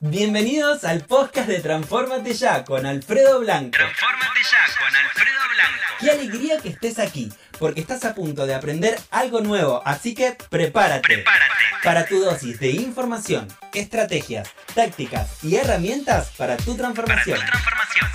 Bienvenidos al podcast de Transformate Ya con Alfredo Blanco. Transformate ya con Alfredo Blanco. Qué alegría que estés aquí, porque estás a punto de aprender algo nuevo, así que prepárate. Prepárate. Para tu dosis de información, estrategias, tácticas y herramientas para tu Para tu transformación. transformación.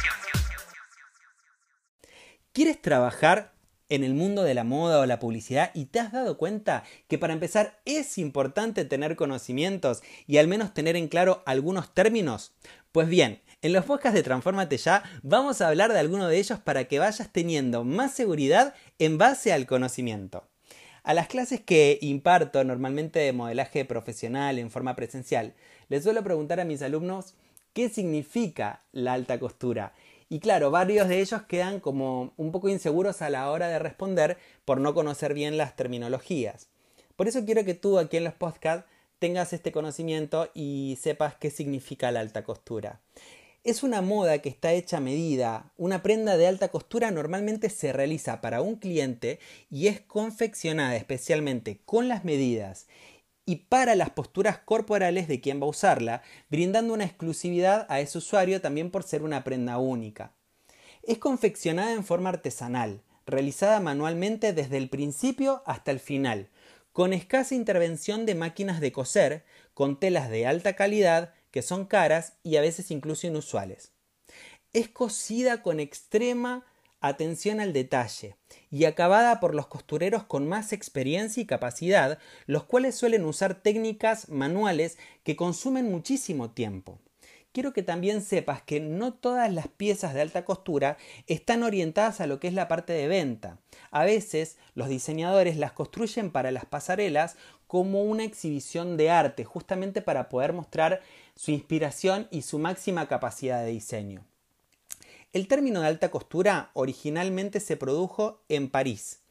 ¿Quieres trabajar en el mundo de la moda o la publicidad y te has dado cuenta que para empezar es importante tener conocimientos y al menos tener en claro algunos términos? Pues bien, en los podcasts de Transformate Ya vamos a hablar de alguno de ellos para que vayas teniendo más seguridad en base al conocimiento. A las clases que imparto normalmente de modelaje profesional en forma presencial, les suelo preguntar a mis alumnos qué significa la alta costura. Y claro, varios de ellos quedan como un poco inseguros a la hora de responder por no conocer bien las terminologías. Por eso quiero que tú aquí en los podcasts tengas este conocimiento y sepas qué significa la alta costura. Es una moda que está hecha a medida. Una prenda de alta costura normalmente se realiza para un cliente y es confeccionada especialmente con las medidas y para las posturas corporales de quien va a usarla, brindando una exclusividad a ese usuario también por ser una prenda única. Es confeccionada en forma artesanal, realizada manualmente desde el principio hasta el final, con escasa intervención de máquinas de coser, con telas de alta calidad que son caras y a veces incluso inusuales. Es cosida con extrema atención al detalle y acabada por los costureros con más experiencia y capacidad, los cuales suelen usar técnicas manuales que consumen muchísimo tiempo. Quiero que también sepas que no todas las piezas de alta costura están orientadas a lo que es la parte de venta. A veces los diseñadores las construyen para las pasarelas como una exhibición de arte, justamente para poder mostrar su inspiración y su máxima capacidad de diseño. El término de alta costura originalmente se produjo en París,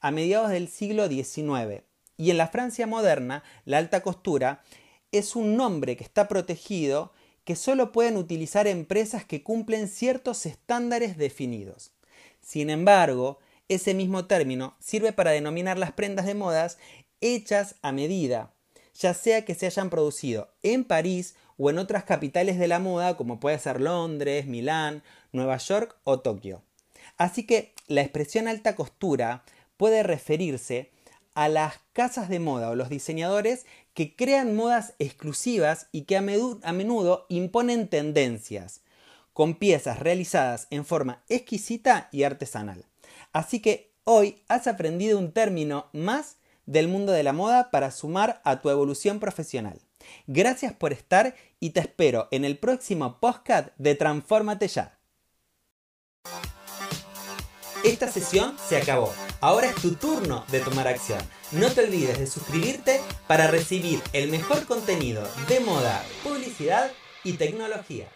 a mediados del siglo XIX, y en la Francia moderna la alta costura es un nombre que está protegido que solo pueden utilizar empresas que cumplen ciertos estándares definidos. Sin embargo, ese mismo término sirve para denominar las prendas de modas hechas a medida, ya sea que se hayan producido en París o en otras capitales de la moda como puede ser Londres, Milán, Nueva York o Tokio. Así que la expresión alta costura puede referirse a las casas de moda o los diseñadores que crean modas exclusivas y que a, menudo imponen tendencias, con piezas realizadas en forma exquisita y artesanal. Así que hoy has aprendido un término más del mundo de la moda para sumar a tu evolución profesional. Gracias por estar y te espero en el próximo podcast de Transfórmate Ya. Esta sesión se acabó. Ahora es tu turno de tomar acción. No te olvides de suscribirte para recibir el mejor contenido de moda, publicidad y tecnología.